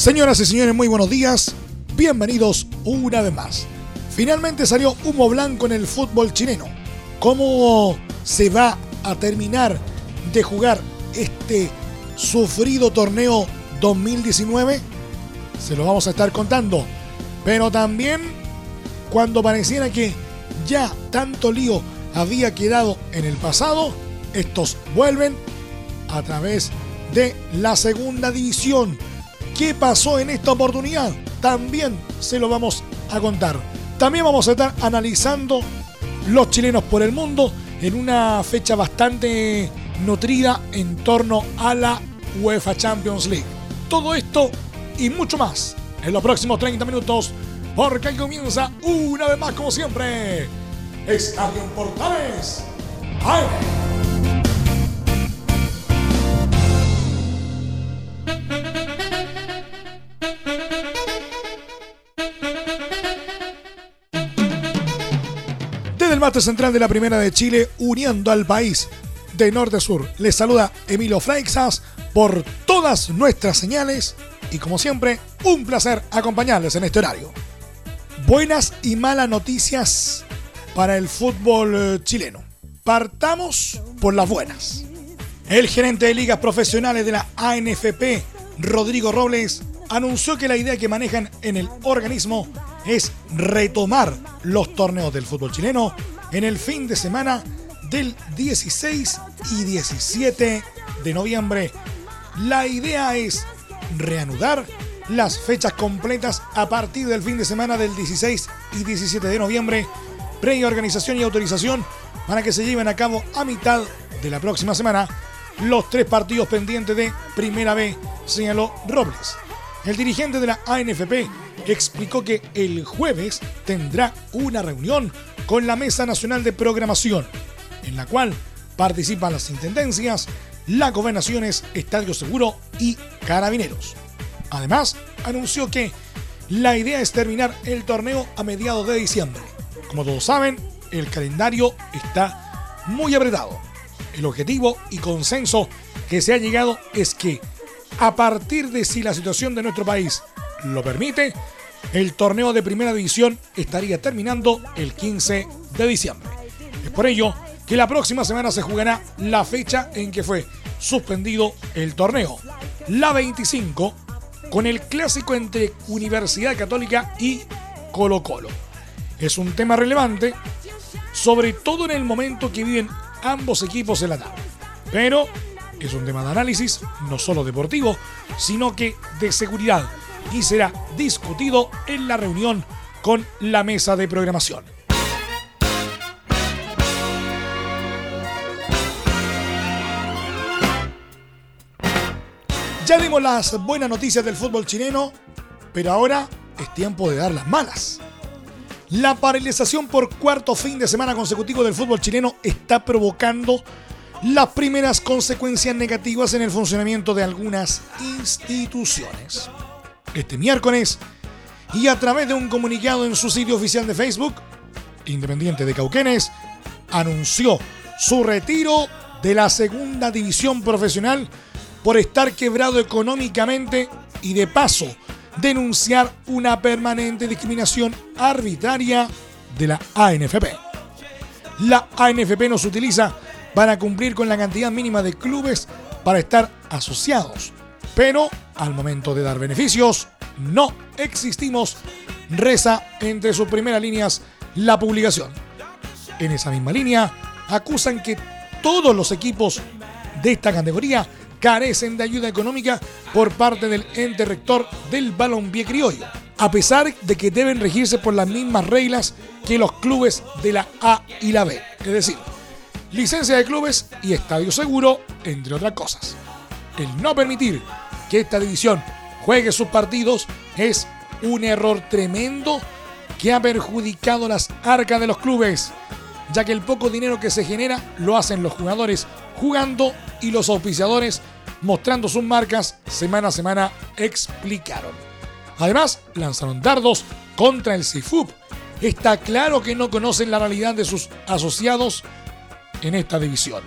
Señoras y señores, muy buenos días. Bienvenidos una vez más. Finalmente salió humo blanco en el fútbol chileno. ¿Cómo se va a terminar de jugar este sufrido torneo 2019? Se lo vamos a estar contando. Pero también cuando pareciera que ya tanto lío había quedado en el pasado, estos vuelven a través de la segunda división ¿Qué pasó en esta oportunidad? También se lo vamos a contar. También vamos a estar analizando los chilenos por el mundo en una fecha bastante nutrida en torno a la UEFA Champions League. Todo esto y mucho más en los próximos 30 minutos, porque ahí comienza una vez más, como siempre, Estadio Portales. ¡Ay! Mate central de la Primera de Chile, uniendo al país de norte a sur. Les saluda Emilio Freixas por todas nuestras señales y como siempre, un placer acompañarles en este horario. Buenas y malas noticias para el fútbol eh, chileno. Partamos por las buenas. El gerente de ligas profesionales de la ANFP, Rodrigo Robles, anunció que la idea que manejan en el organismo es retomar los torneos del fútbol chileno en el fin de semana del 16 y 17 de noviembre. La idea es reanudar las fechas completas a partir del fin de semana del 16 y 17 de noviembre, previa organización y autorización para que se lleven a cabo a mitad de la próxima semana los tres partidos pendientes de Primera B, señaló Robles. El dirigente de la ANFP explicó que el jueves tendrá una reunión con la Mesa Nacional de Programación, en la cual participan las intendencias, las gobernaciones, Estadio Seguro y Carabineros. Además, anunció que la idea es terminar el torneo a mediados de diciembre. Como todos saben, el calendario está muy apretado. El objetivo y consenso que se ha llegado es que a partir de si la situación de nuestro país lo permite, el torneo de primera división estaría terminando el 15 de diciembre. Es por ello que la próxima semana se jugará la fecha en que fue suspendido el torneo, la 25, con el clásico entre Universidad Católica y Colo Colo. Es un tema relevante, sobre todo en el momento que viven ambos equipos en la tabla. Pero es un tema de análisis, no solo deportivo, sino que de seguridad y será discutido en la reunión con la mesa de programación. Ya dimos las buenas noticias del fútbol chileno, pero ahora es tiempo de dar las malas. La paralización por cuarto fin de semana consecutivo del fútbol chileno está provocando las primeras consecuencias negativas en el funcionamiento de algunas instituciones este miércoles y a través de un comunicado en su sitio oficial de Facebook, Independiente de Cauquenes anunció su retiro de la segunda división profesional por estar quebrado económicamente y de paso denunciar una permanente discriminación arbitraria de la ANFP. La ANFP nos utiliza para cumplir con la cantidad mínima de clubes para estar asociados pero al momento de dar beneficios, no existimos, reza entre sus primeras líneas la publicación. En esa misma línea, acusan que todos los equipos de esta categoría carecen de ayuda económica por parte del ente rector del balompié criollo, a pesar de que deben regirse por las mismas reglas que los clubes de la A y la B, es decir, licencia de clubes y estadio seguro, entre otras cosas. El no permitir que esta división juegue sus partidos es un error tremendo que ha perjudicado las arcas de los clubes, ya que el poco dinero que se genera lo hacen los jugadores jugando y los auspiciadores mostrando sus marcas semana a semana explicaron. Además, lanzaron dardos contra el CIFUP. Está claro que no conocen la realidad de sus asociados en esta división.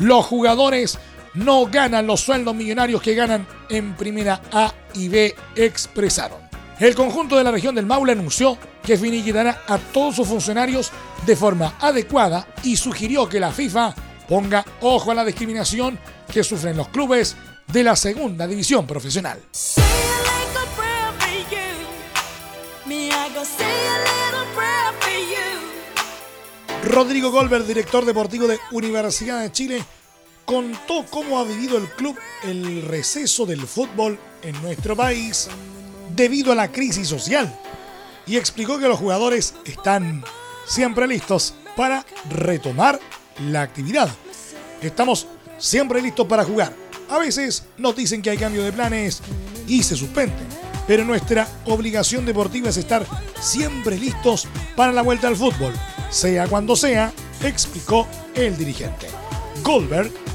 Los jugadores no ganan los sueldos millonarios que ganan en Primera A y B, expresaron. El conjunto de la región del Maule anunció que finiquitará a todos sus funcionarios de forma adecuada y sugirió que la FIFA ponga ojo a la discriminación que sufren los clubes de la segunda división profesional. Rodrigo Goldberg, director deportivo de Universidad de Chile, contó cómo ha vivido el club el receso del fútbol en nuestro país debido a la crisis social y explicó que los jugadores están siempre listos para retomar la actividad. Estamos siempre listos para jugar. A veces nos dicen que hay cambio de planes y se suspenden, pero nuestra obligación deportiva es estar siempre listos para la vuelta al fútbol, sea cuando sea, explicó el dirigente. Goldberg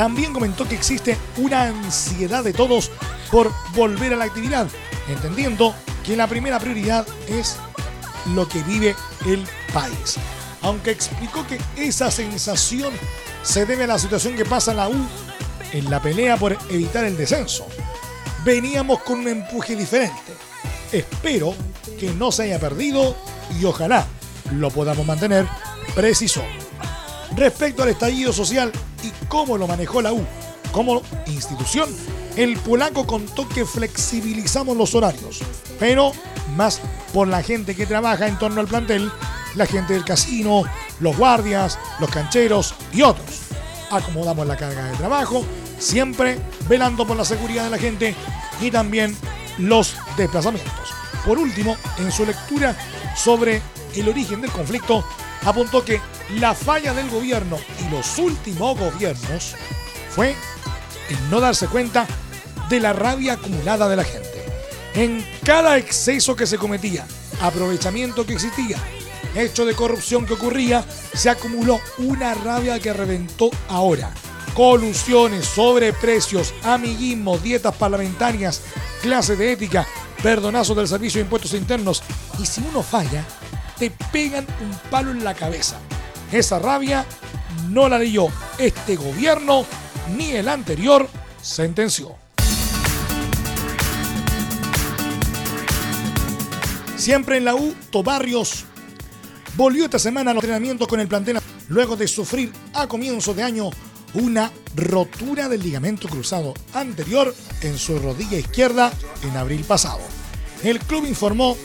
también comentó que existe una ansiedad de todos por volver a la actividad, entendiendo que la primera prioridad es lo que vive el país. Aunque explicó que esa sensación se debe a la situación que pasa en la U en la pelea por evitar el descenso. Veníamos con un empuje diferente. Espero que no se haya perdido y ojalá lo podamos mantener preciso. Respecto al estallido social y cómo lo manejó la U como institución, el polaco contó que flexibilizamos los horarios, pero más por la gente que trabaja en torno al plantel, la gente del casino, los guardias, los cancheros y otros. Acomodamos la carga de trabajo, siempre velando por la seguridad de la gente y también los desplazamientos. Por último, en su lectura sobre el origen del conflicto, apuntó que la falla del gobierno y los últimos gobiernos fue en no darse cuenta de la rabia acumulada de la gente. En cada exceso que se cometía, aprovechamiento que existía, hecho de corrupción que ocurría, se acumuló una rabia que reventó ahora. Colusiones, sobreprecios, amiguismo, dietas parlamentarias, clases de ética, perdonazos del Servicio de Impuestos Internos. Y si uno falla, te pegan un palo en la cabeza. Esa rabia no la dio este gobierno ni el anterior, sentenció. Siempre en la U, Tobarrios volvió esta semana al entrenamiento con el plantel luego de sufrir a comienzo de año una rotura del ligamento cruzado anterior en su rodilla izquierda en abril pasado. El club informó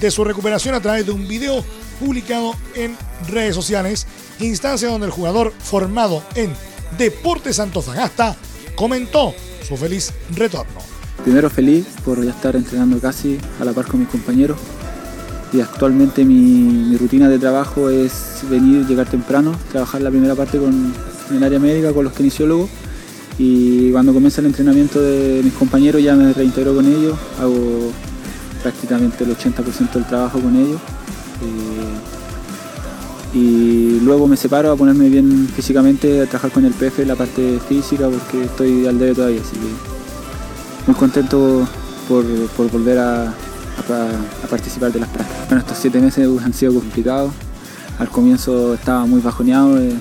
de su recuperación a través de un video publicado en redes sociales, instancia donde el jugador formado en Deportes Antofagasta comentó su feliz retorno. Primero feliz por ya estar entrenando casi a la par con mis compañeros y actualmente mi, rutina de trabajo es venir, llegar temprano, trabajar la primera parte con, el área médica con los kinesiólogos y cuando comienza el entrenamiento de mis compañeros ya me reintegro con ellos, hago prácticamente el 80% del trabajo con ellos. Eh, y luego me separo a ponerme bien físicamente, a trabajar con el PF la parte física porque estoy al debe todavía, así que muy contento por, volver a, participar de las prácticas. Bueno, estos siete meses han sido complicados. Al comienzo estaba muy bajoneado, eh,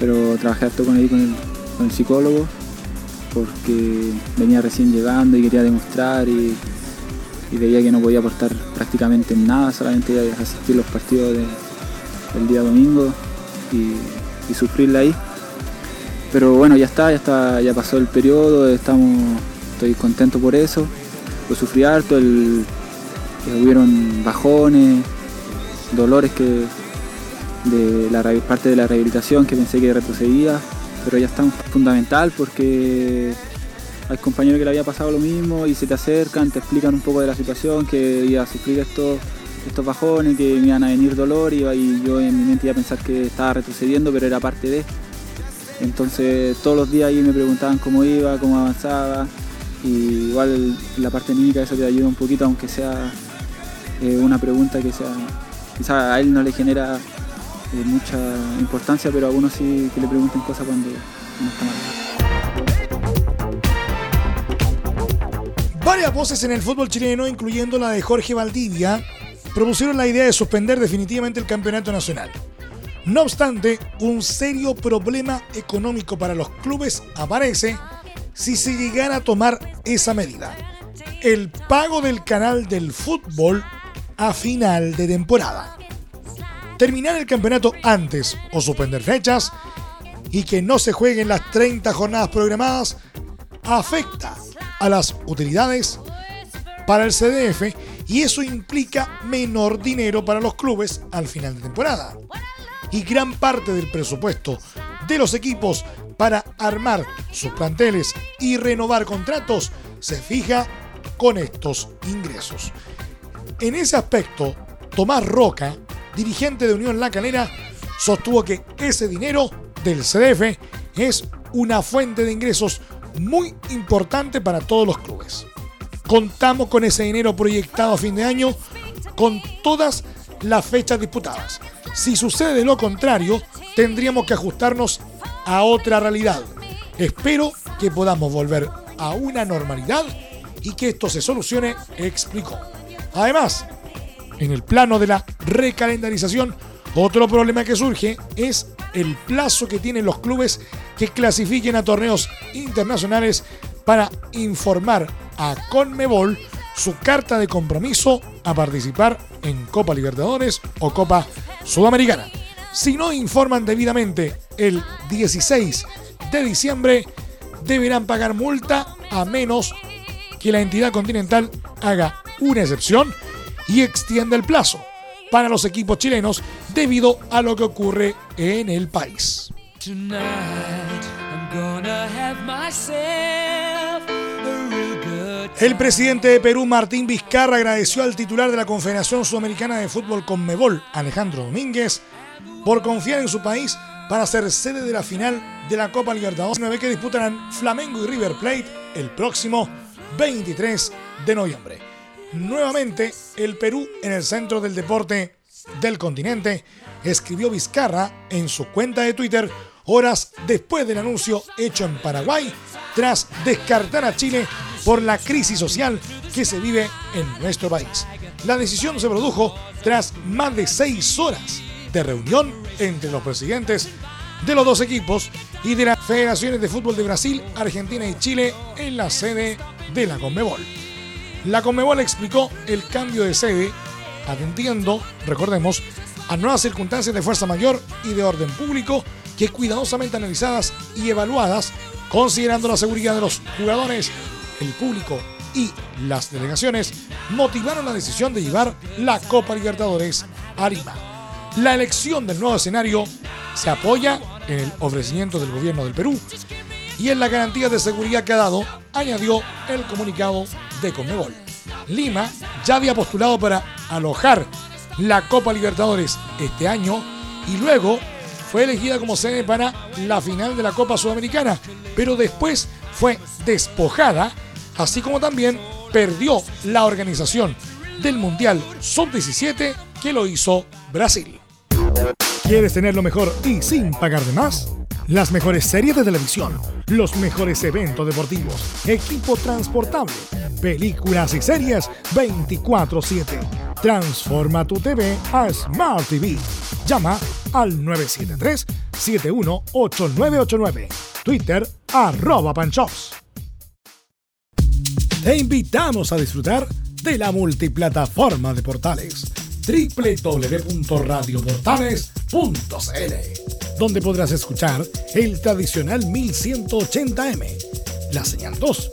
pero trabajé harto con, con, el, con el psicólogo porque venía recién llegando y quería demostrar y y veía que no podía aportar prácticamente en nada, solamente asistir los partidos del día domingo y, sufrirla ahí. Pero bueno, ya está, ya está, ya pasó el periodo, estamos, estoy contento por eso. Lo sufrí harto, el, hubieron bajones, dolores que de la parte de la rehabilitación que pensé que retrocedía, pero ya está fundamental porque hay compañeros que le había pasado lo mismo y se te acercan, te explican un poco de la situación, que iba a sufrir estos, estos bajones, que me iban a venir dolor y, yo en mi mente iba a pensar que estaba retrocediendo, pero era parte de. Entonces todos los días ahí me preguntaban cómo iba, cómo avanzaba y igual la parte anímica eso te ayuda un poquito, aunque sea eh, una pregunta que sea, quizá a él no le genera eh, mucha importancia, pero a uno sí que le pregunten cosas cuando no está mal. Voces en el fútbol chileno, incluyendo la de Jorge Valdivia, propusieron la idea de suspender definitivamente el campeonato nacional. No obstante, un serio problema económico para los clubes aparece si se llegara a tomar esa medida. El pago del canal del fútbol a final de temporada. Terminar el campeonato antes o suspender fechas y que no se jueguen las 30 jornadas programadas afecta a las utilidades para el CDF y eso implica menor dinero para los clubes al final de temporada y gran parte del presupuesto de los equipos para armar sus planteles y renovar contratos se fija con estos ingresos. En ese aspecto, Tomás Roca, dirigente de Unión La Calera, sostuvo que ese dinero del CDF es una fuente de ingresos muy importante para todos los clubes. Contamos con ese dinero proyectado a fin de año con todas las fechas disputadas. Si sucede lo contrario, tendríamos que ajustarnos a otra realidad. Espero que podamos volver a una normalidad y que esto se solucione, explicó. Además, en el plano de la recalendarización, otro problema que surge es el plazo que tienen los clubes que clasifiquen a torneos internacionales para informar a Conmebol su carta de compromiso a participar en Copa Libertadores o Copa Sudamericana. Si no informan debidamente el 16 de diciembre, deberán pagar multa a menos que la entidad continental haga una excepción y extienda el plazo para los equipos chilenos debido a lo que ocurre en el país. El presidente de Perú, Martín Vizcarra, agradeció al titular de la Confederación Sudamericana de Fútbol Conmebol, Alejandro Domínguez, por confiar en su país para ser sede de la final de la Copa Libertadores 9 que disputarán Flamengo y River Plate el próximo 23 de noviembre. Nuevamente, el Perú en el centro del deporte del continente, escribió Vizcarra en su cuenta de Twitter horas después del anuncio hecho en Paraguay tras descartar a Chile por la crisis social que se vive en nuestro país. La decisión se produjo tras más de seis horas de reunión entre los presidentes de los dos equipos y de las federaciones de fútbol de Brasil, Argentina y Chile en la sede de la Conmebol. La Conmebol explicó el cambio de sede atendiendo, recordemos, a nuevas circunstancias de fuerza mayor y de orden público que cuidadosamente analizadas y evaluadas, considerando la seguridad de los jugadores, el público y las delegaciones, motivaron la decisión de llevar la Copa Libertadores a Lima. La elección del nuevo escenario se apoya en el ofrecimiento del gobierno del Perú y en la garantía de seguridad que ha dado, añadió el comunicado de Conmebol. Lima ya había postulado para alojar la Copa Libertadores este año y luego fue elegida como sede para la final de la Copa Sudamericana, pero después fue despojada, así como también perdió la organización del Mundial Sub-17 que lo hizo Brasil. ¿Quieres tener lo mejor y sin pagar de más? Las mejores series de televisión, los mejores eventos deportivos, equipo transportable, películas y series 24/7. Transforma tu TV a Smart TV. Llama al 973-718989. Twitter arroba panchops. Te invitamos a disfrutar de la multiplataforma de portales www.radioportales.cl donde podrás escuchar el tradicional 1180M, la señal 2,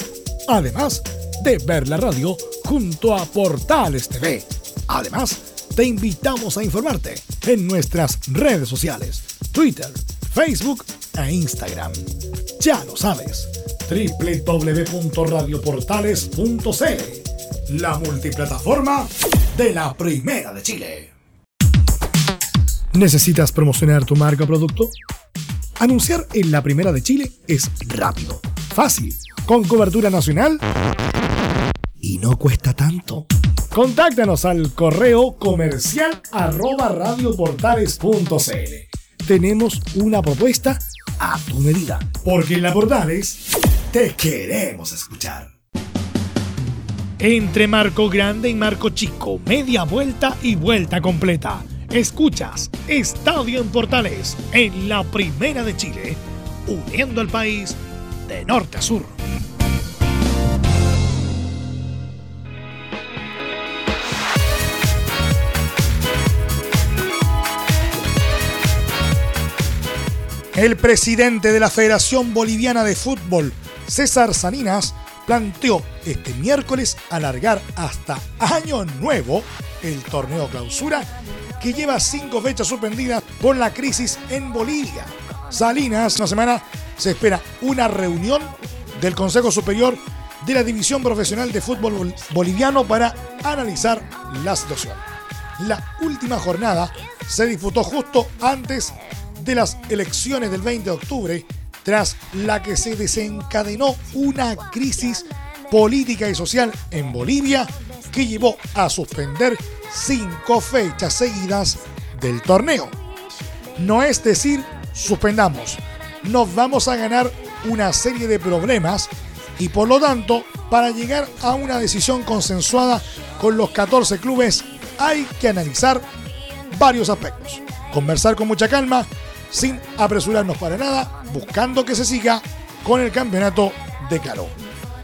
además de ver la radio junto a Portales TV. Además, te invitamos a informarte en nuestras redes sociales, Twitter, Facebook e Instagram. Ya lo sabes, www.radioportales.cl, la multiplataforma de la Primera de Chile. ¿Necesitas promocionar tu marca o producto? Anunciar en la Primera de Chile es rápido fácil, con cobertura nacional y no cuesta tanto. Contáctanos al correo comercial arroba radioportales.cl. Tenemos una propuesta a tu medida, porque en la Portales te queremos escuchar. Entre Marco Grande y Marco Chico, media vuelta y vuelta completa. Escuchas Estadio en Portales en la Primera de Chile, uniendo al país de norte a sur. El presidente de la Federación Boliviana de Fútbol, César Salinas, planteó este miércoles alargar hasta Año Nuevo el torneo clausura que lleva cinco fechas suspendidas por la crisis en Bolivia. Salinas, una semana se espera una reunión del Consejo Superior de la División Profesional de Fútbol Boliviano para analizar la situación. La última jornada se disputó justo antes de las elecciones del 20 de octubre, tras la que se desencadenó una crisis política y social en Bolivia que llevó a suspender cinco fechas seguidas del torneo. No es decir, suspendamos, nos vamos a ganar una serie de problemas y por lo tanto, para llegar a una decisión consensuada con los 14 clubes, hay que analizar varios aspectos. Conversar con mucha calma, sin apresurarnos para nada, buscando que se siga con el campeonato de Caro.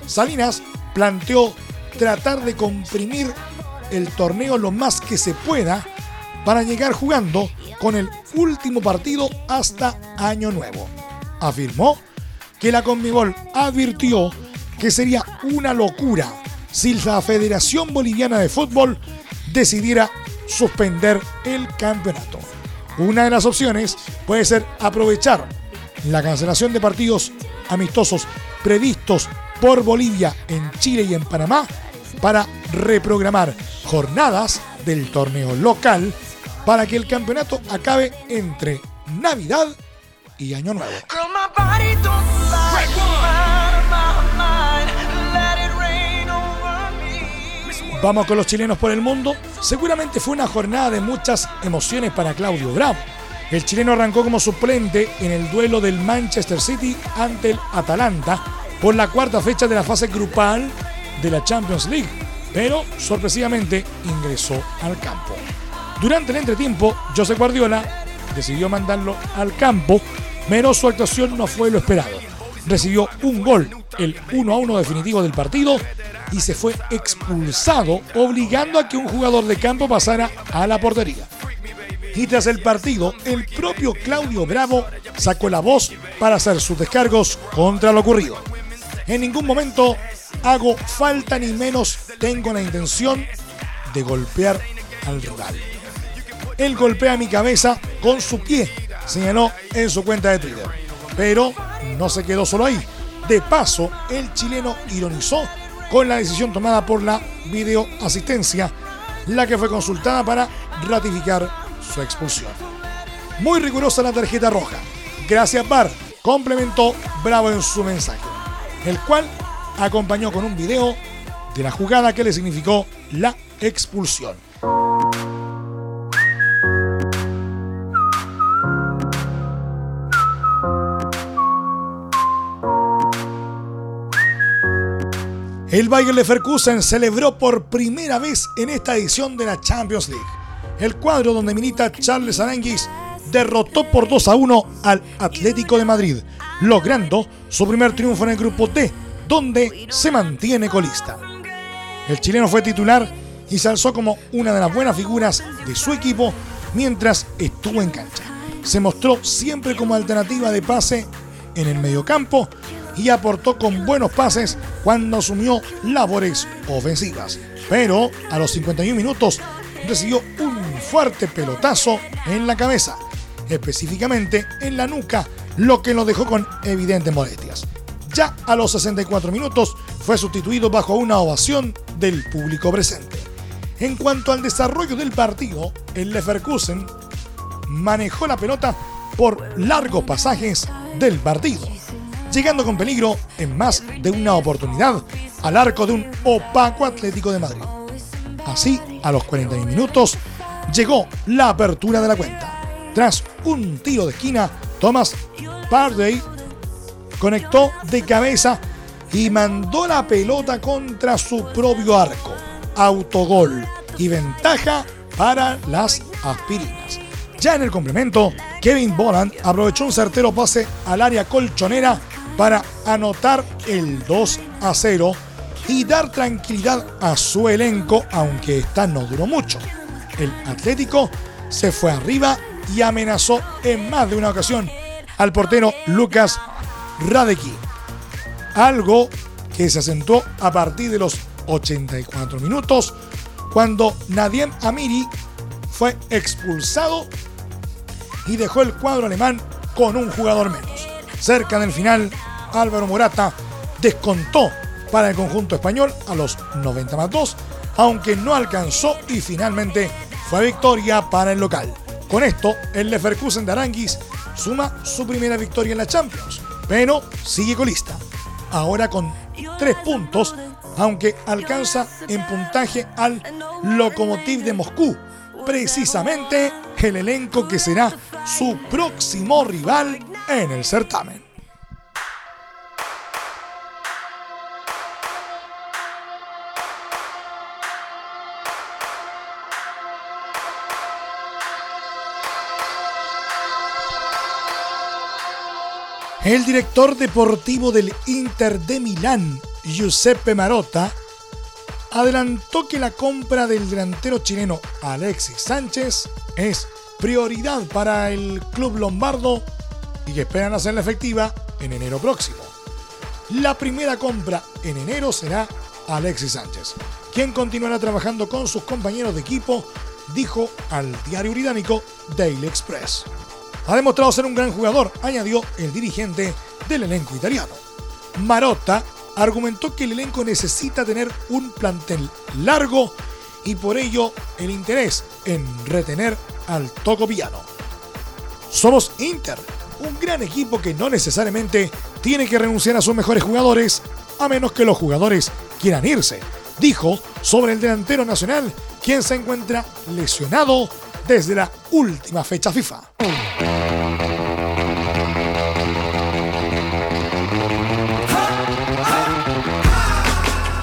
Salinas planteó tratar de comprimir el torneo lo más que se pueda para llegar jugando con el último partido hasta Año Nuevo. Afirmó que la Conmebol advirtió que sería una locura si la Federación Boliviana de Fútbol decidiera suspender el campeonato. Una de las opciones puede ser aprovechar la cancelación de partidos amistosos previstos por Bolivia en Chile y en Panamá para reprogramar jornadas del torneo local para que el campeonato acabe entre Navidad y Año Nuevo. Vamos con los chilenos por el mundo. Seguramente fue una jornada de muchas emociones para Claudio Bravo. El chileno arrancó como suplente en el duelo del Manchester City ante el Atalanta por la cuarta fecha de la fase grupal de la Champions League, pero sorpresivamente ingresó al campo. Durante el entretiempo, José Guardiola decidió mandarlo al campo, pero su actuación no fue lo esperado. Recibió un gol, el 1 a 1 definitivo del partido, y se fue expulsado, obligando a que un jugador de campo pasara a la portería. Y tras el partido, el propio Claudio Bravo sacó la voz para hacer sus descargos contra lo ocurrido. En ningún momento hago falta ni menos tengo la intención de golpear al rival. Él golpea mi cabeza con su pie, señaló en su cuenta de Twitter. Pero no se quedó solo ahí. De paso, el chileno ironizó con la decisión tomada por la videoasistencia, la que fue consultada para ratificar su expulsión. Muy rigurosa la tarjeta roja. Gracias, Bar, complementó Bravo en su mensaje, el cual acompañó con un video de la jugada que le significó la expulsión. El Bayern Leverkusen celebró por primera vez en esta edición de la Champions League. El cuadro donde milita Charles Aranguis derrotó por 2 a 1 al Atlético de Madrid, logrando su primer triunfo en el grupo D, donde se mantiene colista. El chileno fue titular y se alzó como una de las buenas figuras de su equipo mientras estuvo en cancha. Se mostró siempre como alternativa de pase en el mediocampo y aportó con buenos pases cuando asumió labores ofensivas. Pero a los 51 minutos recibió un fuerte pelotazo en la cabeza, específicamente en la nuca, lo que lo dejó con evidentes molestias. Ya a los 64 minutos fue sustituido bajo una ovación del público presente. En cuanto al desarrollo del partido, el Leverkusen manejó la pelota por largos pasajes del partido llegando con peligro en más de una oportunidad al arco de un opaco Atlético de Madrid. Así, a los 41 minutos, llegó la apertura de la cuenta. Tras un tiro de esquina, Thomas Parday conectó de cabeza y mandó la pelota contra su propio arco. Autogol y ventaja para las aspirinas. Ya en el complemento, Kevin Boland aprovechó un certero pase al área colchonera para anotar el 2 a 0 y dar tranquilidad a su elenco, aunque esta no duró mucho. El Atlético se fue arriba y amenazó en más de una ocasión al portero Lucas Radecki. Algo que se acentuó a partir de los 84 minutos cuando Nadiem Amiri fue expulsado y dejó el cuadro alemán con un jugador menos. Cerca del final, Álvaro Morata descontó para el conjunto español a los 90 más 2, aunque no alcanzó y finalmente fue victoria para el local. Con esto, el Leverkusen de Aranguis suma su primera victoria en la Champions, pero sigue colista. Ahora con tres puntos, aunque alcanza en puntaje al Lokomotiv de Moscú, precisamente el elenco que será su próximo rival en el certamen. El director deportivo del Inter de Milán, Giuseppe Marotta, adelantó que la compra del delantero chileno Alexis Sánchez es prioridad para el club lombardo y que esperan hacerla efectiva en enero próximo. La primera compra en enero será Alexis Sánchez, quien continuará trabajando con sus compañeros de equipo, dijo al diario británico Daily Express. Ha demostrado ser un gran jugador, añadió el dirigente del elenco italiano. Marotta argumentó que el elenco necesita tener un plantel largo y por ello el interés en retener al Toco Villano. Somos Inter, un gran equipo que no necesariamente tiene que renunciar a sus mejores jugadores, a menos que los jugadores quieran irse, dijo sobre el delantero nacional, quien se encuentra lesionado desde la última fecha FIFA.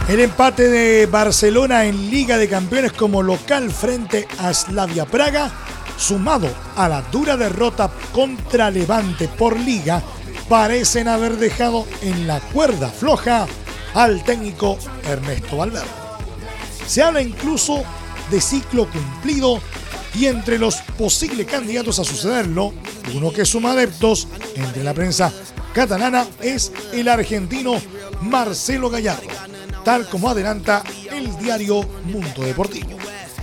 El empate de Barcelona en Liga de Campeones como local frente a Slavia Praga, sumado a la dura derrota contra Levante por Liga, parecen haber dejado en la cuerda floja al técnico Ernesto Valverde. Se habla incluso de ciclo cumplido y entre los posibles candidatos a sucederlo, uno que suma adeptos entre la prensa catalana es el argentino Marcelo Gallardo tal como adelanta el diario Mundo Deportivo.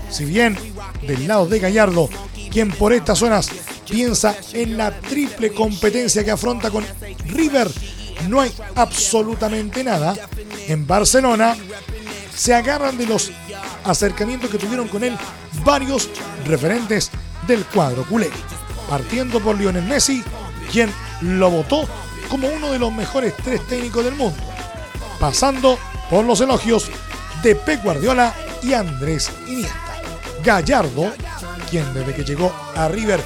Si bien del lado de Gallardo, quien por estas zonas piensa en la triple competencia que afronta con River, no hay absolutamente nada, en Barcelona se agarran de los acercamientos que tuvieron con él varios referentes del cuadro culé, partiendo por Lionel Messi, quien lo votó como uno de los mejores tres técnicos del mundo, pasando por los elogios de Pep Guardiola y Andrés Iniesta. Gallardo, quien desde que llegó a River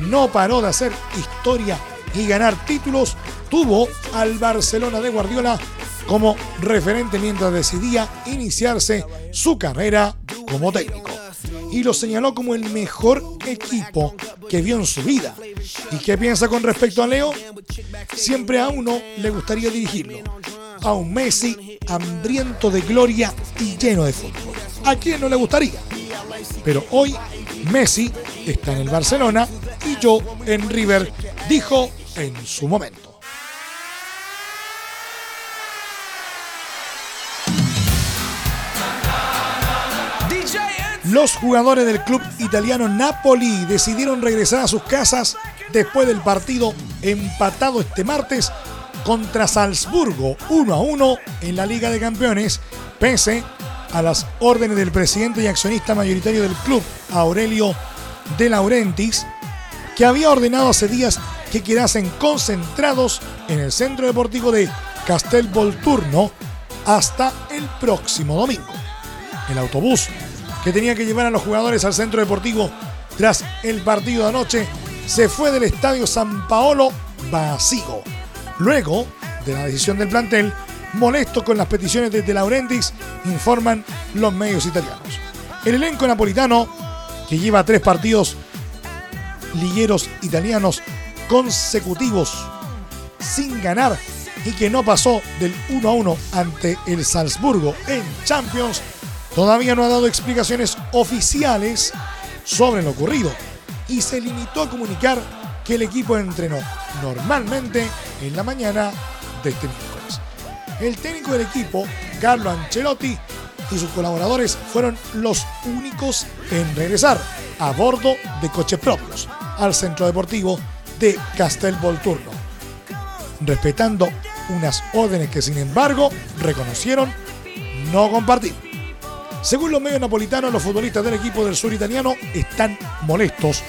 no paró de hacer historia y ganar títulos, tuvo al Barcelona de Guardiola como referente mientras decidía iniciarse su carrera como técnico. Y lo señaló como el mejor equipo que vio en su vida. ¿Y qué piensa con respecto a Leo? Siempre a uno le gustaría dirigirlo. A un Messi hambriento de gloria y lleno de fútbol. ¿A quién no le gustaría? Pero hoy Messi está en el Barcelona y yo en River, dijo en su momento. Los jugadores del club italiano Napoli decidieron regresar a sus casas después del partido empatado este martes contra Salzburgo 1 a 1 en la Liga de Campeones, pese a las órdenes del presidente y accionista mayoritario del club, Aurelio De Laurentiis, que había ordenado hace días que quedasen concentrados en el Centro Deportivo de Castel Volturno hasta el próximo domingo. El autobús que tenía que llevar a los jugadores al centro deportivo tras el partido de anoche se fue del estadio San Paolo vacío. Luego de la decisión del plantel, molesto con las peticiones de De informan los medios italianos. El elenco napolitano, que lleva tres partidos ligueros italianos consecutivos sin ganar y que no pasó del 1 a 1 ante el Salzburgo en Champions, todavía no ha dado explicaciones oficiales sobre lo ocurrido y se limitó a comunicar que el equipo entrenó normalmente en la mañana de este miércoles. El técnico del equipo, Carlo Ancelotti, y sus colaboradores fueron los únicos en regresar a bordo de coches propios al centro deportivo de Castel Volturno, respetando unas órdenes que sin embargo reconocieron no compartir. Según los medios napolitanos, los futbolistas del equipo del sur italiano están molestos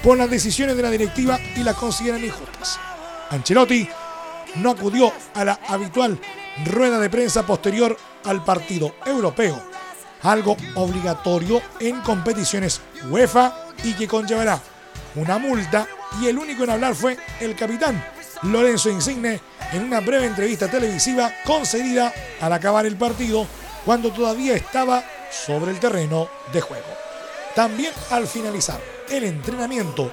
por las decisiones de la directiva y las consideran injustas. Ancelotti no acudió a la habitual rueda de prensa posterior al partido europeo, algo obligatorio en competiciones UEFA y que conllevará una multa y el único en hablar fue el capitán Lorenzo Insigne en una breve entrevista televisiva concedida al acabar el partido cuando todavía estaba sobre el terreno de juego. También al finalizar el entrenamiento,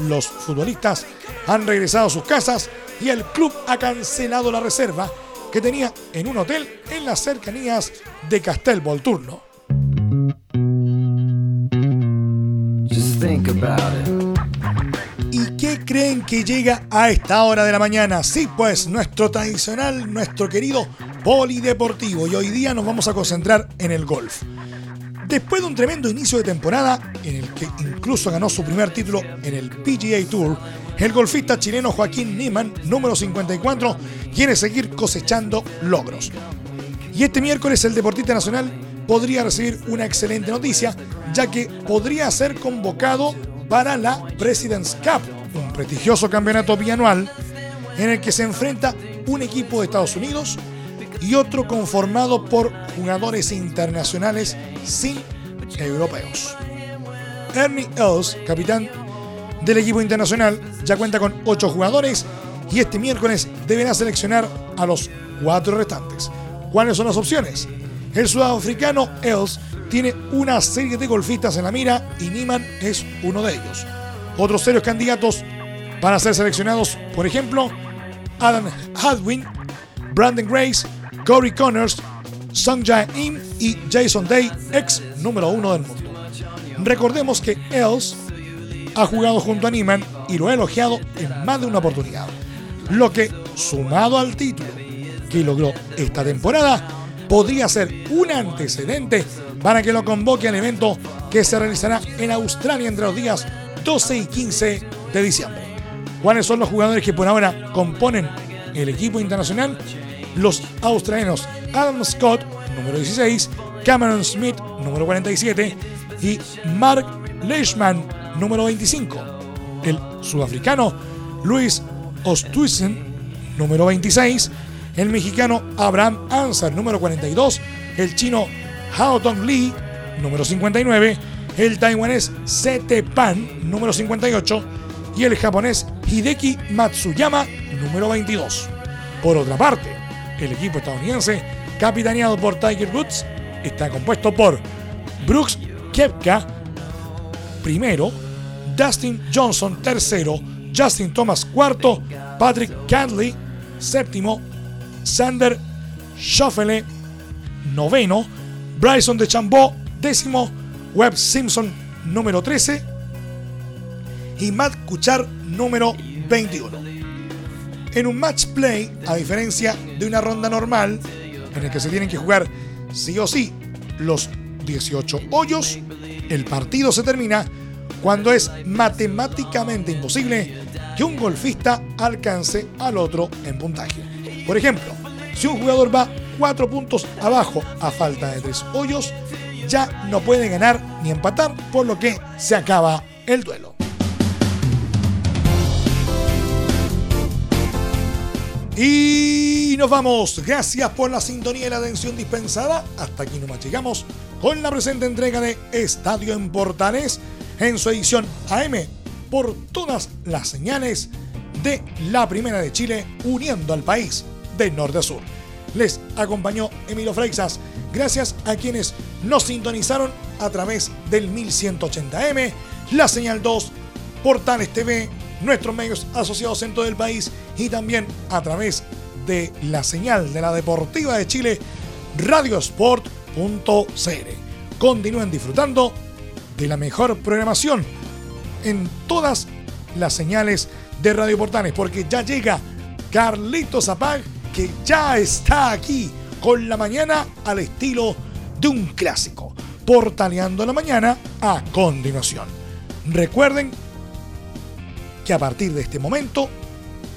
los futbolistas han regresado a sus casas y el club ha cancelado la reserva que tenía en un hotel en las cercanías de Castel Volturno. ¿Y qué creen que llega a esta hora de la mañana? Sí, pues nuestro tradicional, nuestro querido polideportivo. Y hoy día nos vamos a concentrar en el golf. Después de un tremendo inicio de temporada, en el que incluso ganó su primer título en el PGA Tour, el golfista chileno Joaquín Niemann, número 54, quiere seguir cosechando logros. Y este miércoles el deportista nacional podría recibir una excelente noticia, ya que podría ser convocado para la President's Cup, un prestigioso campeonato bianual en el que se enfrenta un equipo de Estados Unidos y otro conformado por jugadores internacionales sin europeos. Ernie Els, capitán del equipo internacional, ya cuenta con 8 jugadores y este miércoles deberá seleccionar a los cuatro restantes. ¿Cuáles son las opciones? El sudafricano Els tiene una serie de golfistas en la mira y Niman es uno de ellos. Otros serios candidatos para ser seleccionados, por ejemplo, Adam Hadwin, Brandon Grace, Corey Connors, Sung Jae Im y Jason Day, ex número uno del mundo. Recordemos que Els ha jugado junto a Niman y lo ha elogiado en más de una oportunidad. Lo que, sumado al título que logró esta temporada, podría ser un antecedente para que lo convoque al evento que se realizará en Australia entre los días 12 y 15 de diciembre. ¿Cuáles son los jugadores que por ahora componen el equipo internacional? Los australianos Adam Scott, número 16, Cameron Smith, número 47, y Mark Leishman, número 25. El sudafricano Luis Ostuisen, número 26. El mexicano Abraham Ansar, número 42. El chino Hao Tong Lee, número 59. El taiwanés Sete Pan, número 58. Y el japonés Hideki Matsuyama, número 22. Por otra parte, el equipo estadounidense, capitaneado por Tiger Woods, está compuesto por Brooks Kepka, primero, Dustin Johnson, tercero, Justin Thomas, cuarto, Patrick Cantley, séptimo, Sander Schoffele, noveno, Bryson de décimo, Webb Simpson, número 13, y Matt Kuchar, número 21. En un match play, a diferencia de una ronda normal, en el que se tienen que jugar sí o sí los 18 hoyos, el partido se termina cuando es matemáticamente imposible que un golfista alcance al otro en puntaje. Por ejemplo, si un jugador va 4 puntos abajo a falta de 3 hoyos, ya no puede ganar ni empatar, por lo que se acaba el duelo. Y nos vamos. Gracias por la sintonía y la atención dispensada. Hasta aquí nomás llegamos con la presente entrega de Estadio en Portales en su edición AM por todas las señales de la Primera de Chile uniendo al país de norte a sur. Les acompañó Emilio Freixas. Gracias a quienes nos sintonizaron a través del 1180M, la señal 2, Portales TV, nuestros medios asociados en todo el país y también a través de la señal de la Deportiva de Chile, radiosport.cl. Continúen disfrutando de la mejor programación en todas las señales de Radio Portales, porque ya llega Carlitos Zapag, que ya está aquí con la mañana al estilo de un clásico, portaleando la mañana a continuación. Recuerden que a partir de este momento,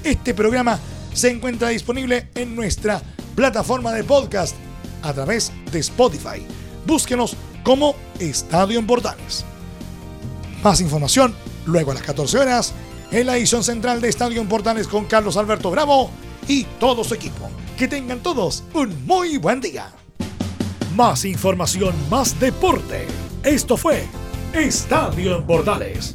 este programa se encuentra disponible en nuestra plataforma de podcast a través de Spotify. Búsquenos como Estadio en Portales. Más información luego a las 14 horas en la edición central de Estadio en Portales con Carlos Alberto Bravo y todo su equipo. Que tengan todos un muy buen día. Más información, más deporte. Esto fue Estadio en Portales